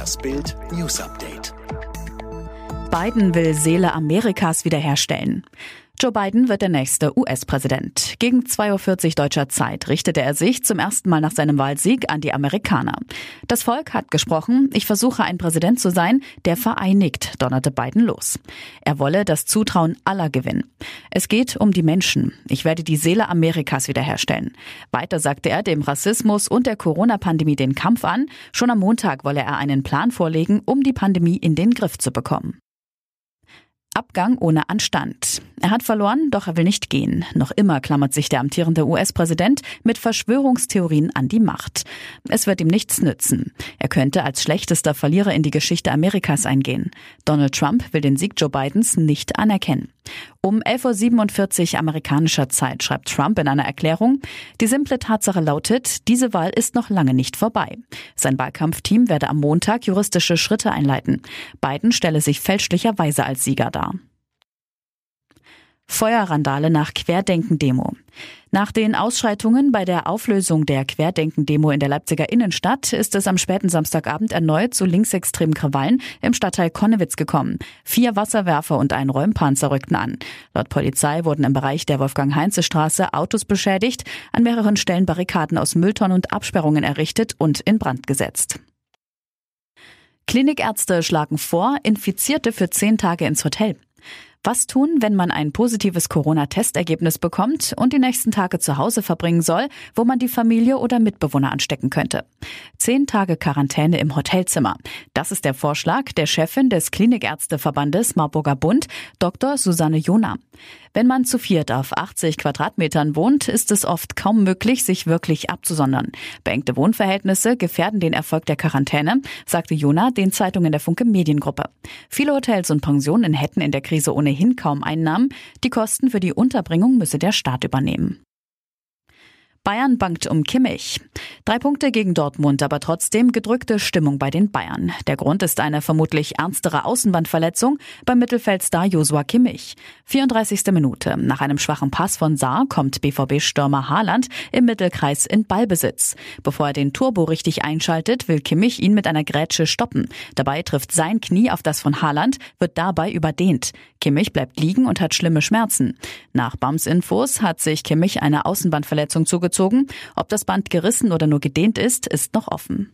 Das Bild News Update. Biden will Seele Amerikas wiederherstellen. Joe Biden wird der nächste US-Präsident. Gegen 2.40 Uhr deutscher Zeit richtete er sich zum ersten Mal nach seinem Wahlsieg an die Amerikaner. Das Volk hat gesprochen, ich versuche ein Präsident zu sein, der vereinigt, donnerte Biden los. Er wolle das Zutrauen aller gewinnen. Es geht um die Menschen. Ich werde die Seele Amerikas wiederherstellen. Weiter sagte er dem Rassismus und der Corona-Pandemie den Kampf an. Schon am Montag wolle er einen Plan vorlegen, um die Pandemie in den Griff zu bekommen. Abgang ohne Anstand. Er hat verloren, doch er will nicht gehen. Noch immer klammert sich der amtierende US-Präsident mit Verschwörungstheorien an die Macht. Es wird ihm nichts nützen. Er könnte als schlechtester Verlierer in die Geschichte Amerikas eingehen. Donald Trump will den Sieg Joe Bidens nicht anerkennen. Um 11.47 Uhr amerikanischer Zeit schreibt Trump in einer Erklärung, die simple Tatsache lautet, diese Wahl ist noch lange nicht vorbei. Sein Wahlkampfteam werde am Montag juristische Schritte einleiten. Biden stelle sich fälschlicherweise als Sieger dar. Feuerrandale nach Querdenken-Demo. Nach den Ausschreitungen bei der Auflösung der Querdenken-Demo in der Leipziger Innenstadt ist es am späten Samstagabend erneut zu linksextremen Krawallen im Stadtteil Konnewitz gekommen. Vier Wasserwerfer und ein Räumpanzer rückten an. Laut Polizei wurden im Bereich der Wolfgang-Heinze-Straße Autos beschädigt, an mehreren Stellen Barrikaden aus Mülltonnen und Absperrungen errichtet und in Brand gesetzt. Klinikärzte schlagen vor, Infizierte für zehn Tage ins Hotel. Was tun, wenn man ein positives Corona-Testergebnis bekommt und die nächsten Tage zu Hause verbringen soll, wo man die Familie oder Mitbewohner anstecken könnte? Zehn Tage Quarantäne im Hotelzimmer. Das ist der Vorschlag der Chefin des Klinikärzteverbandes Marburger Bund, Dr. Susanne Jona. Wenn man zu viert auf 80 Quadratmetern wohnt, ist es oft kaum möglich, sich wirklich abzusondern. Beengte Wohnverhältnisse gefährden den Erfolg der Quarantäne, sagte Jona den Zeitungen der Funke Mediengruppe. Viele Hotels und Pensionen hätten in der Krise ohnehin kaum Einnahmen. Die Kosten für die Unterbringung müsse der Staat übernehmen. Bayern bangt um Kimmich. Drei Punkte gegen Dortmund, aber trotzdem gedrückte Stimmung bei den Bayern. Der Grund ist eine vermutlich ernstere Außenbandverletzung beim Mittelfeldstar Josua Kimmich. 34. Minute. Nach einem schwachen Pass von Saar kommt BVB-Stürmer Haaland im Mittelkreis in Ballbesitz. Bevor er den Turbo richtig einschaltet, will Kimmich ihn mit einer Grätsche stoppen. Dabei trifft sein Knie auf das von Haaland, wird dabei überdehnt. Kimmich bleibt liegen und hat schlimme Schmerzen. Nach Bams Infos hat sich Kimmich eine Außenbandverletzung zugezogen. Ob das Band gerissen oder nur gedehnt ist, ist noch offen.